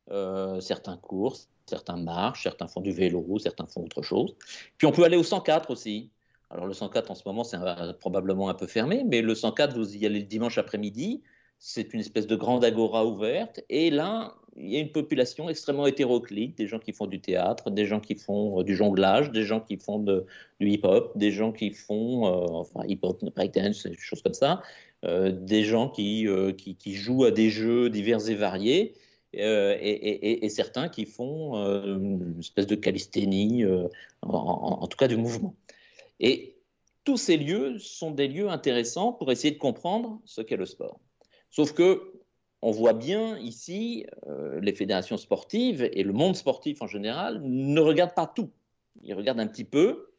Euh, certains courent, certains marchent, certains font du vélo, certains font autre chose. Puis on peut aller au 104 aussi. Alors le 104 en ce moment, c'est probablement un peu fermé, mais le 104, vous y allez le dimanche après-midi, c'est une espèce de grande agora ouverte, et là, il y a une population extrêmement hétéroclite, des gens qui font du théâtre, des gens qui font euh, du jonglage, des gens qui font du hip-hop, des gens qui font, euh, enfin, hip-hop, breakdance, des choses comme ça, euh, des gens qui, qui, jouent à des jeux divers et variés, et, certains qui font une espèce de calisthénie, en, en, tout cas du mouvement. Et tous ces lieux sont des lieux intéressants pour essayer de comprendre ce qu'est le sport. Sauf que on voit bien ici, euh, les fédérations sportives et le monde sportif en général ne regardent pas tout. Ils regardent un petit peu.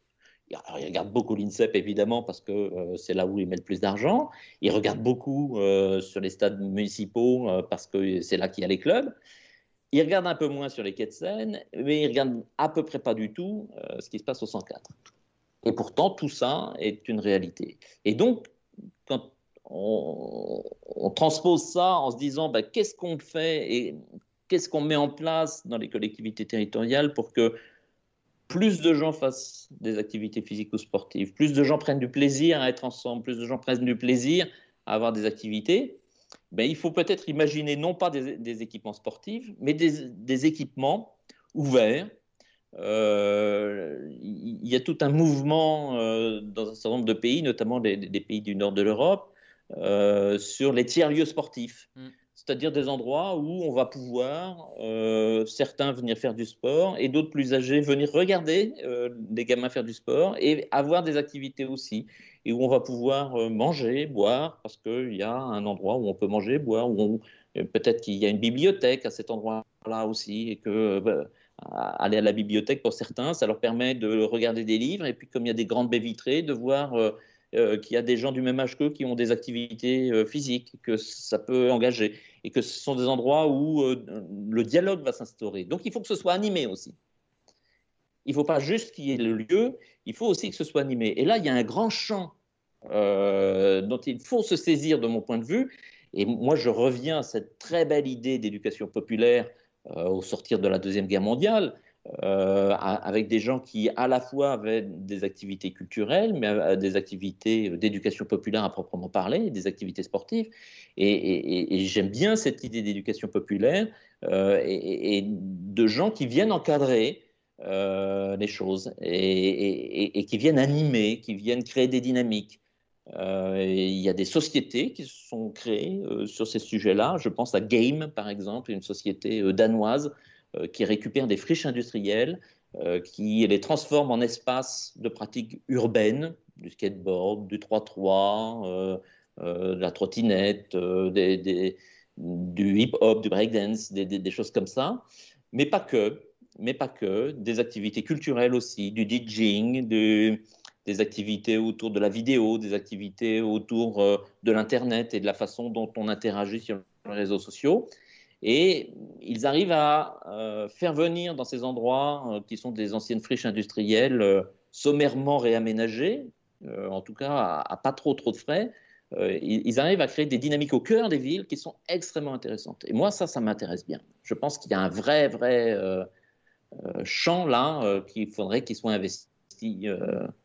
Ils regardent beaucoup l'INSEP, évidemment, parce que euh, c'est là où ils mettent le plus d'argent. Ils regardent beaucoup euh, sur les stades municipaux, parce que c'est là qu'il y a les clubs. Ils regardent un peu moins sur les quais de Seine, mais ils regardent à peu près pas du tout ce qui se passe au 104. Et pourtant, tout ça est une réalité. Et donc, quand on, transpose ça en se disant bah, qu'est-ce qu'on fait et qu'est-ce qu'on met en place dans les collectivités territoriales pour que plus de gens fassent des activités physiques ou sportives, plus de gens prennent du plaisir à être ensemble, plus de gens prennent du plaisir à avoir des activités, ben, il faut peut-être imaginer non pas des, équipements sportifs, mais des, équipements ouverts. Euh, il y a tout un mouvement euh, dans un certain nombre de pays, notamment des pays du nord de l'Europe, euh, sur les tiers-lieux sportifs. Mm. C'est-à-dire des endroits où on va pouvoir, euh, certains venir faire du sport et d'autres plus âgés venir regarder euh, des gamins faire du sport et avoir des activités aussi. Et où on va pouvoir manger, boire, parce qu'il y a un endroit où on peut manger, boire, où peut-être qu'il y a une bibliothèque à cet endroit-là aussi, et que bah, aller à la bibliothèque pour certains, ça leur permet de regarder des livres, et puis comme il y a des grandes baies vitrées, de voir euh, qu'il y a des gens du même âge qu'eux qui ont des activités euh, physiques, que ça peut engager, et que ce sont des endroits où euh, le dialogue va s'instaurer. Donc il faut que ce soit animé aussi. Il ne faut pas juste qu'il y ait le lieu, il faut aussi que ce soit animé. Et là, il y a un grand champ dont il faut se saisir de mon point de vue. Et moi, je reviens à cette très belle idée d'éducation populaire au sortir de la Deuxième Guerre mondiale, euh, avec des gens qui à la fois avaient des activités culturelles, mais euh, des activités d'éducation populaire à proprement parler, des activités sportives. Et, j'aime bien cette idée d'éducation populaire euh, et, de gens qui viennent encadrer les choses et, qui viennent animer, qui viennent créer des dynamiques. il y a des sociétés qui sont créées sur ces sujets-là. Je pense à Game, par exemple, une société danoise qui récupère des friches industrielles, euh, qui les transforme en espaces de pratiques urbaines, du skateboard, du 3-3, euh, de la trottinette, du hip-hop, du breakdance, des, des, choses comme ça, mais pas que, mais pas que, des activités culturelles aussi, du DJing, des activités autour de la vidéo, des activités autour de l'Internet et de la façon dont on interagit sur les réseaux sociaux. Et ils arrivent à euh, faire venir dans ces endroits euh, qui sont des anciennes friches industrielles euh, sommairement réaménagées, en tout cas à, pas trop trop de frais, ils, arrivent à créer des dynamiques au cœur des villes qui sont extrêmement intéressantes. Et moi, ça, ça m'intéresse bien. Je pense qu'il y a un vrai, vrai champ là qu'il faudrait qu'il soit investi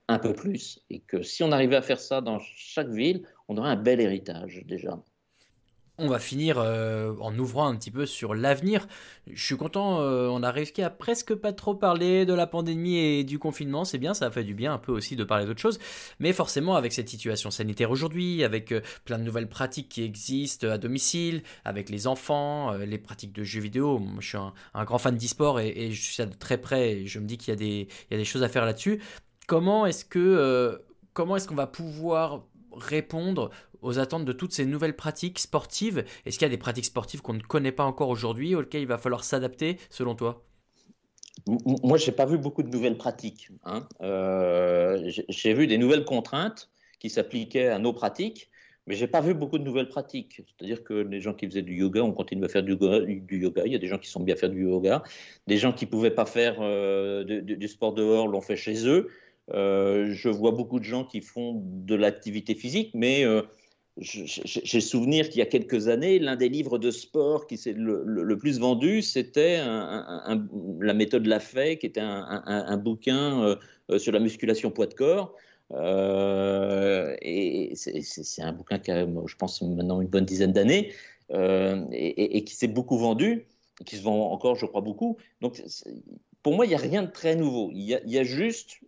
un peu plus. Et que si on arrivait à faire ça dans chaque ville, on aurait un bel héritage déjà on va finir euh, en ouvrant un petit peu sur l'avenir. Je suis content, euh, on a réussi à presque pas trop parler de la pandémie et du confinement, c'est bien, ça a fait du bien un peu aussi de parler d'autres choses, mais forcément avec cette situation sanitaire aujourd'hui, avec euh, plein de nouvelles pratiques qui existent à domicile, avec les enfants, les pratiques de jeux vidéo, je suis un, grand fan d'e-sport et, je suis de très près et je me dis qu'il y, y, a des choses à faire là-dessus. Comment est-ce que... comment est-ce qu'on va pouvoir répondre aux attentes de toutes ces nouvelles pratiques sportives Est-ce qu'il y a des pratiques sportives qu'on ne connaît pas encore aujourd'hui, auxquelles il va falloir s'adapter, selon toi? Moi, je n'ai pas vu beaucoup de nouvelles pratiques. Hein. Euh, j'ai vu des nouvelles contraintes qui s'appliquaient à nos pratiques, mais je n'ai pas vu beaucoup de nouvelles pratiques. C'est-à-dire que les gens qui faisaient du yoga, on continue à faire du, yoga. Il y a des gens qui sont bien faire du yoga. Des gens qui ne pouvaient pas faire euh, du sport dehors l'ont fait chez eux. Euh, je vois beaucoup de gens qui font de l'activité physique, mais j'ai souvenir qu'il y a quelques années, l'un des livres de sport qui s'est le, plus vendu, c'était la méthode Lafay, qui était un, bouquin euh, sur la musculation poids de corps. et c'est un bouquin qui a, je pense, maintenant une bonne dizaine d'années, et, qui s'est beaucoup vendu, qui se vend encore, je crois, beaucoup. Pour moi, il n'y a rien de très nouveau. Il y a, juste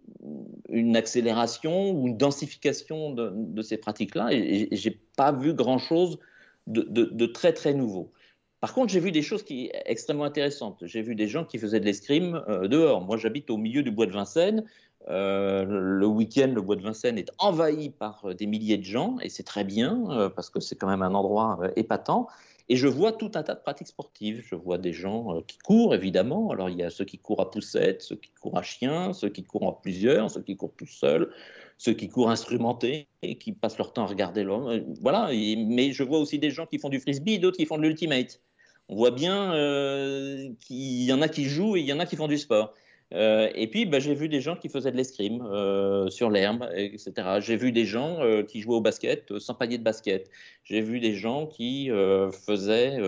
une accélération ou une densification de, ces pratiques-là, et, je j'ai pas vu grand-chose de, très très nouveau. Par contre, j'ai vu des choses qui extrêmement intéressantes. J'ai vu des gens qui faisaient de l'escrime euh, dehors. Moi, j'habite au milieu du bois de Vincennes. Euh, le week-end, le bois de Vincennes est envahi par euh, des milliers de gens, et c'est très bien, parce que c'est quand même un endroit épatant. Et je vois tout un tas de pratiques sportives. Je vois des gens qui courent, évidemment. Alors, il y a ceux qui courent à poussette, ceux qui courent à chien, ceux qui courent en plusieurs, ceux qui courent tout seuls, ceux qui courent instrumentés et qui passent leur temps à regarder l'homme. Voilà. mais je vois aussi des gens qui font du frisbee, d'autres qui font de l'ultimate on voit bien euh, qu'il y en a qui jouent et il y en a qui font du sport. Euh, et puis, bah, j'ai vu des gens qui faisaient de l'escrime euh, sur l'herbe, etc. J'ai vu des gens qui jouaient au basket sans panier de basket. J'ai vu des gens qui faisaient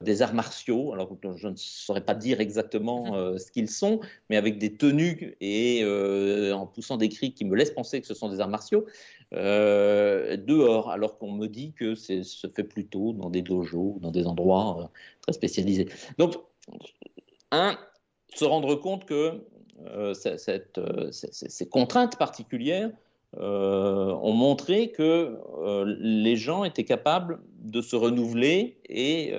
des arts martiaux. Alors, je ne saurais pas dire exactement mhm. ce qu'ils sont, mais avec des tenues et en poussant des cris qui me laissent penser que ce sont des arts martiaux. Euh, dehors, alors qu'on me dit que ça se fait plutôt dans des dojos, dans des endroits euh, très spécialisés. Donc, un, se rendre compte que euh, cette, ces contraintes particulières ont montré que les gens étaient capables de se renouveler et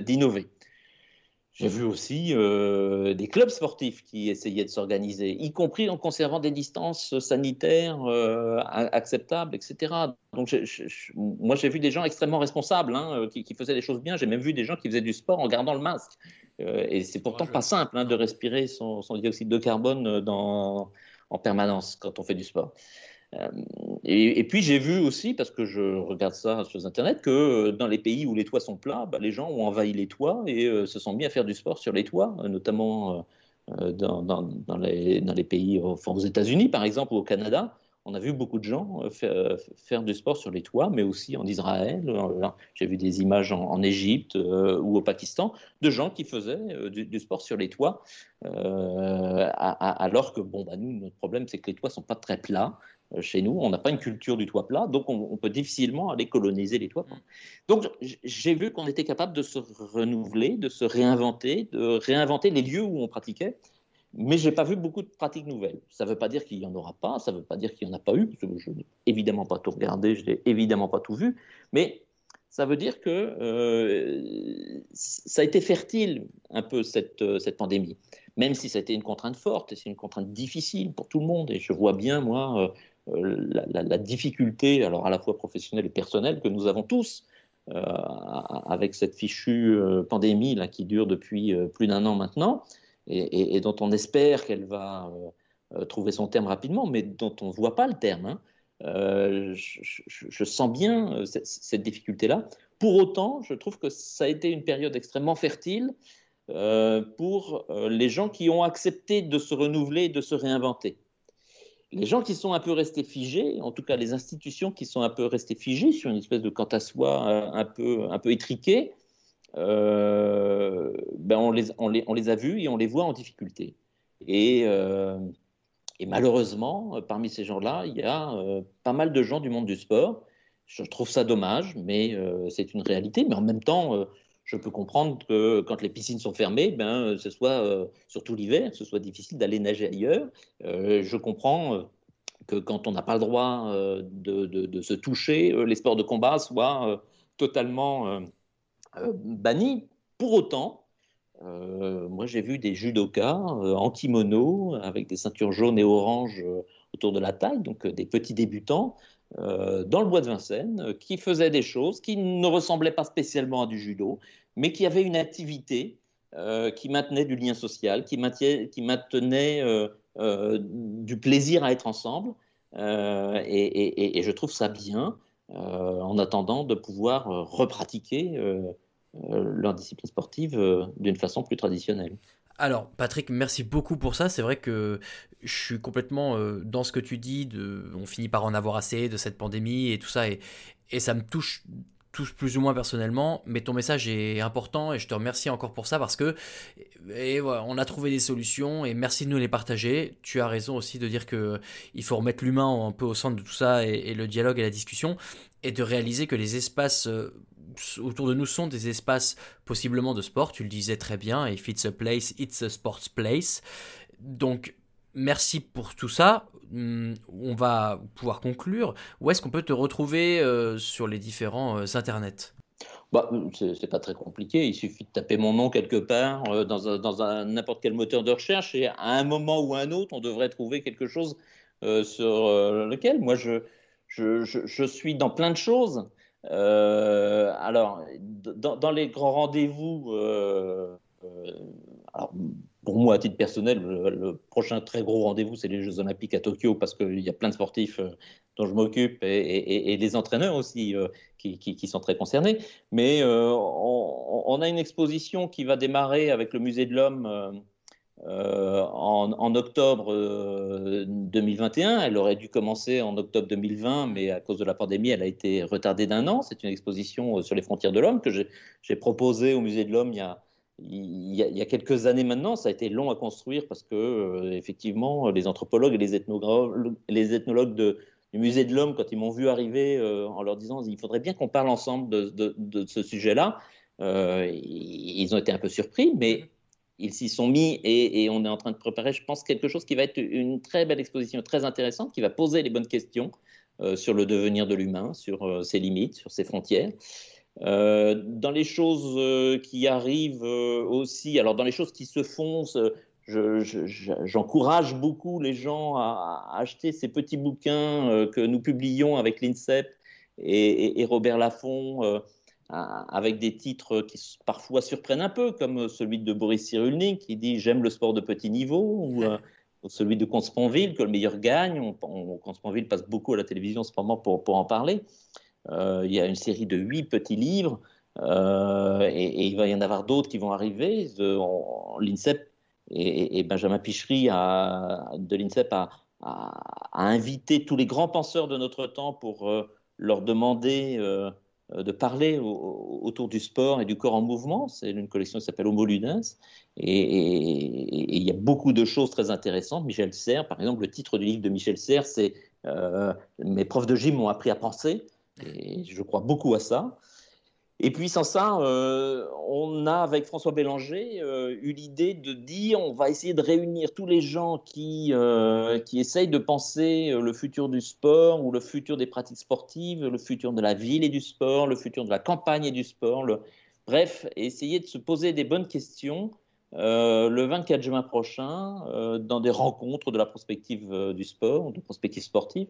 d'innover. J'ai vu aussi euh, des clubs sportifs qui essayaient de s'organiser, y compris en conservant des distances sanitaires euh, acceptables, etc. Donc, moi, j'ai vu des gens extrêmement responsables hein, euh, qui, faisaient des choses bien. J'ai même vu des gens qui faisaient du sport en gardant le masque. Et c'est pourtant pas simple hein, de respirer son, son, dioxyde de carbone dans, en permanence quand on fait du sport. Euh, et, puis j'ai vu aussi, parce que je regarde ça sur Internet, que euh, dans les pays où les toits sont plats, bah, les gens ont envahi les toits et euh, se sont mis à faire du sport sur les toits, notamment dans, dans, les, dans, les, pays, aux États-Unis par exemple, ou au Canada. On a vu beaucoup de gens faire, du sport sur les toits, mais aussi en Israël. J'ai vu des images en, Égypte ou au Pakistan de gens qui faisaient du, sport sur les toits, alors que bon, bah, nous, notre problème, c'est que les toits sont pas très plats euh, chez nous. On n'a pas une culture du toit plat, donc on, peut difficilement aller coloniser les toits plats. Donc j'ai vu qu'on était capable de se renouveler, de se réinventer, de réinventer les lieux où on pratiquait. Mais je n'ai pas vu beaucoup de pratiques nouvelles. Ça ne veut pas dire qu'il n'y en aura pas, ça ne veut pas dire qu'il n'y en a pas eu, parce que je n'ai évidemment pas tout regardé, je n'ai évidemment pas tout vu, mais ça veut dire que euh, ça a été fertile un peu cette, cette pandémie, même si ça a été une contrainte forte, et c'est une contrainte difficile pour tout le monde, et je vois bien, moi, euh, euh, la, difficulté, alors à la fois professionnelle et personnelle, que nous avons tous euh, avec cette fichue euh, pandémie là, qui dure depuis plus d'un an maintenant, et, dont on espère qu'elle va trouver son terme rapidement, mais dont on ne voit pas le terme. Hein. je, sens bien cette, difficulté-là. Pour autant, je trouve que ça a été une période extrêmement fertile pour les gens qui ont accepté de se renouveler de se réinventer les gens qui sont un peu restés figés, en tout cas les institutions qui sont un peu restées figées sur une espèce de quant à soi euh, un peu, un peu étriqué, euh, ben on, les, a vus et on les voit en difficulté. Et, euh, malheureusement, parmi ces gens-là, il y a pas mal de gens du monde du sport. Je trouve ça dommage, mais c'est une réalité. Mais en même temps, je peux comprendre que quand les piscines sont fermées, ben, ce soit, euh, surtout l'hiver, ce soit difficile d'aller nager ailleurs. Euh, je comprends euh, que quand on n'a pas le droit de, se toucher, les sports de combat soient totalement bannis. Pour autant, moi j'ai vu des judokas en kimono avec des ceintures jaunes et oranges autour de la taille, donc des petits débutants, euh, dans le bois de Vincennes, euh, qui faisait des choses qui ne ressemblaient pas spécialement à du judo, mais qui avait une activité euh, qui maintenait du lien social, qui maintenait, qui maintenait du plaisir à être ensemble. Et, et, je trouve ça bien, en attendant de pouvoir repratiquer leur discipline sportive d'une façon plus traditionnelle. Alors, Patrick, merci beaucoup pour ça. C'est vrai que je suis complètement euh, dans ce que tu dis. On finit par en avoir assez de cette pandémie et tout ça. Et, ça me touche touche plus ou moins personnellement, mais ton message est important et je te remercie encore pour ça parce que on a trouvé des solutions et merci de nous les partager. Tu as raison aussi de dire que il faut remettre l'humain un peu au centre de tout ça et, le dialogue et la discussion et de réaliser que les espaces euh, autour de nous sont des espaces possiblement de sport. Tu le disais très bien, if it's a place, it's a sports place. Donc merci pour tout ça. Hmm, on va pouvoir conclure. Où est-ce qu'on peut te retrouver euh, sur les différents euh, internets? Bah, c'est pas très compliqué, il suffit de taper mon nom quelque part euh, dans, dans n'importe quel moteur de recherche et à un moment ou à un autre, on devrait trouver quelque chose sur lequel. Moi, je, suis dans plein de choses. Alors, dans, les grands rendez-vous, alors, pour moi, à titre personnel, le, prochain très gros rendez-vous, c'est les Jeux Olympiques à Tokyo, parce qu'il y a plein de sportifs euh, dont je m'occupe et, les entraîneurs aussi euh, qui, sont très concernés. Mais euh, on, a une exposition qui va démarrer avec le Musée de l'Homme en, en, octobre 2021. Elle aurait dû commencer en octobre 2020, mais à cause de la pandémie, elle a été retardée d'un an. C'est une exposition sur les frontières de l'homme que j'ai proposée au Musée de l'Homme il y a quelques années maintenant, ça a été long à construire parce que, euh, effectivement, les anthropologues et les ethnologues, du musée de l'homme, quand ils m'ont vu arriver euh, en leur disant il faudrait bien qu'on parle ensemble de, ce sujet-là, euh, ils ont été un peu surpris, mais ils s'y sont mis et, et, on est en train de préparer, je pense, quelque chose qui va être une très belle exposition, très intéressante, qui va poser les bonnes questions sur le devenir de l'humain, sur ses limites, sur ses frontières. Euh, dans les choses euh, qui arrivent euh, aussi, alors dans les choses qui se font, j'encourage beaucoup les gens à, acheter ces petits bouquins que nous publions avec l'INSEP et, Robert Laffont, avec des titres qui parfois surprennent un peu, comme celui de Boris Cyrulnik qui dit J'aime le sport de petit niveau, ou, celui de Consponville, que le meilleur gagne. On, Consponville passe beaucoup à la télévision en ce moment pour, pour en parler. Euh, il y a une série de huit petits livres euh, et, il va y en avoir d'autres qui vont arriver. L'INSEP et, Benjamin Pichery de l'INSEP a, invité tous les grands penseurs de notre temps pour euh, leur demander de parler autour du sport et du corps en mouvement. C'est une collection qui s'appelle Homo Ludens. Et, il y a beaucoup de choses très intéressantes. Michel Serres, par exemple, le titre du livre de Michel Serres, c'est Mes profs de gym m'ont appris à penser. Et je crois beaucoup à ça. Et puis sans ça, euh, on a avec François Bélanger euh, eu l'idée de dire on va essayer de réunir tous les gens qui, euh, qui essayent de penser le futur du sport ou le futur des pratiques sportives, le futur de la ville et du sport, le futur de la campagne et du sport. Bref, essayer de se poser des bonnes questions le 24 juin prochain dans des rencontres de la prospective du sport, de prospective sportive.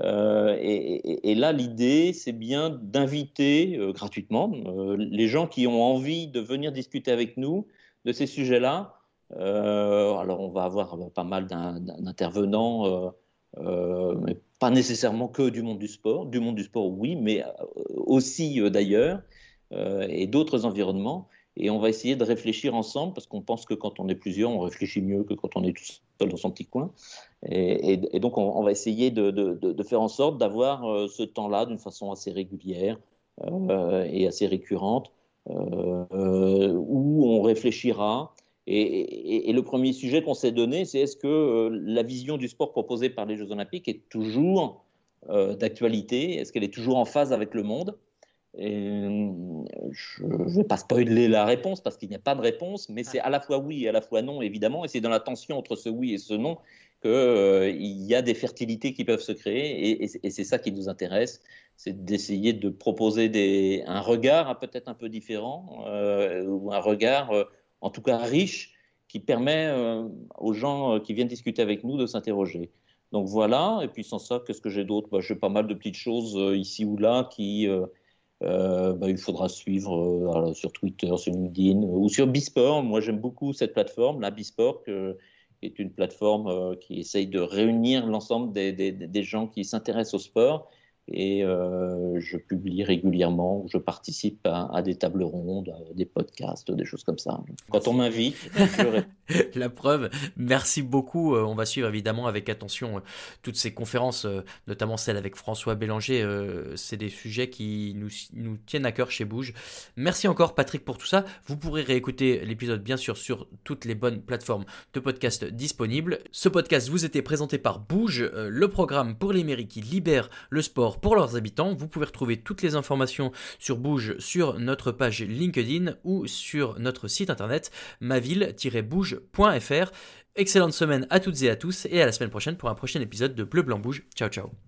Euh, et, là, l'idée, c'est bien d'inviter euh, gratuitement euh, les gens qui ont envie de venir discuter avec nous de ces sujets-là. alors, on va avoir pas mal d'intervenants, mais pas nécessairement que du monde du sport. Du monde du sport, oui, mais aussi d'ailleurs, et d'autres environnements. Et on va essayer de réfléchir ensemble, parce qu'on pense que quand on est plusieurs, on réfléchit mieux que quand on est tout seul dans son petit coin. Et, donc, on, va essayer de, faire en sorte d'avoir euh, ce temps-là d'une façon assez régulière euh, et assez récurrente, euh, où on réfléchira. Et, le premier sujet qu'on s'est donné, c'est est-ce que la vision du sport proposée par les Jeux Olympiques est toujours d'actualité? Est-ce qu'elle est toujours en phase avec le monde? Et je ne vais pas spoiler la réponse parce qu'il n'y a pas de réponse, mais c'est à la fois oui et à la fois non, évidemment, et c'est dans la tension entre ce oui et ce non qu'il euh, y a des fertilités qui peuvent se créer, et, c'est ça qui nous intéresse, c'est d'essayer de proposer des, un regard peut-être un peu différent, euh, ou un regard euh, en tout cas riche, qui permet aux gens qui viennent discuter avec nous de s'interroger. Donc voilà, et puis sans ça, qu'est-ce que j'ai d'autre? Bah, J'ai pas mal de petites choses ici ou là qui euh, bah, il faudra suivre euh, sur Twitter, sur LinkedIn ou sur Bisport. Moi, j'aime beaucoup cette plateforme, la Bisport, qui est une plateforme euh, qui essaye de réunir l'ensemble des, des, gens qui s'intéressent au sport. Et je publie régulièrement, je participe à, des tables rondes, à des podcasts, des choses comme ça. Quand on m'invite, je réponds. (laughs) la preuve. Merci beaucoup. Euh, on va suivre évidemment avec attention euh, toutes ces conférences, euh, notamment celle avec François Bélanger. C'est des sujets qui nous, nous tiennent à cœur chez Bouge. Merci encore Patrick pour tout ça. Vous pourrez réécouter l'épisode bien sûr sur toutes les bonnes plateformes de podcast disponibles. Ce podcast vous était présenté par Bouge, le programme pour les mairies qui libère le sport pour leurs habitants. Vous pouvez retrouver toutes les informations sur Bouge sur notre page LinkedIn ou sur notre site internet maville-bouge Excellente semaine à toutes et à tous et à la semaine prochaine pour un prochain épisode de Bleu Blanc Bouge. Ciao ciao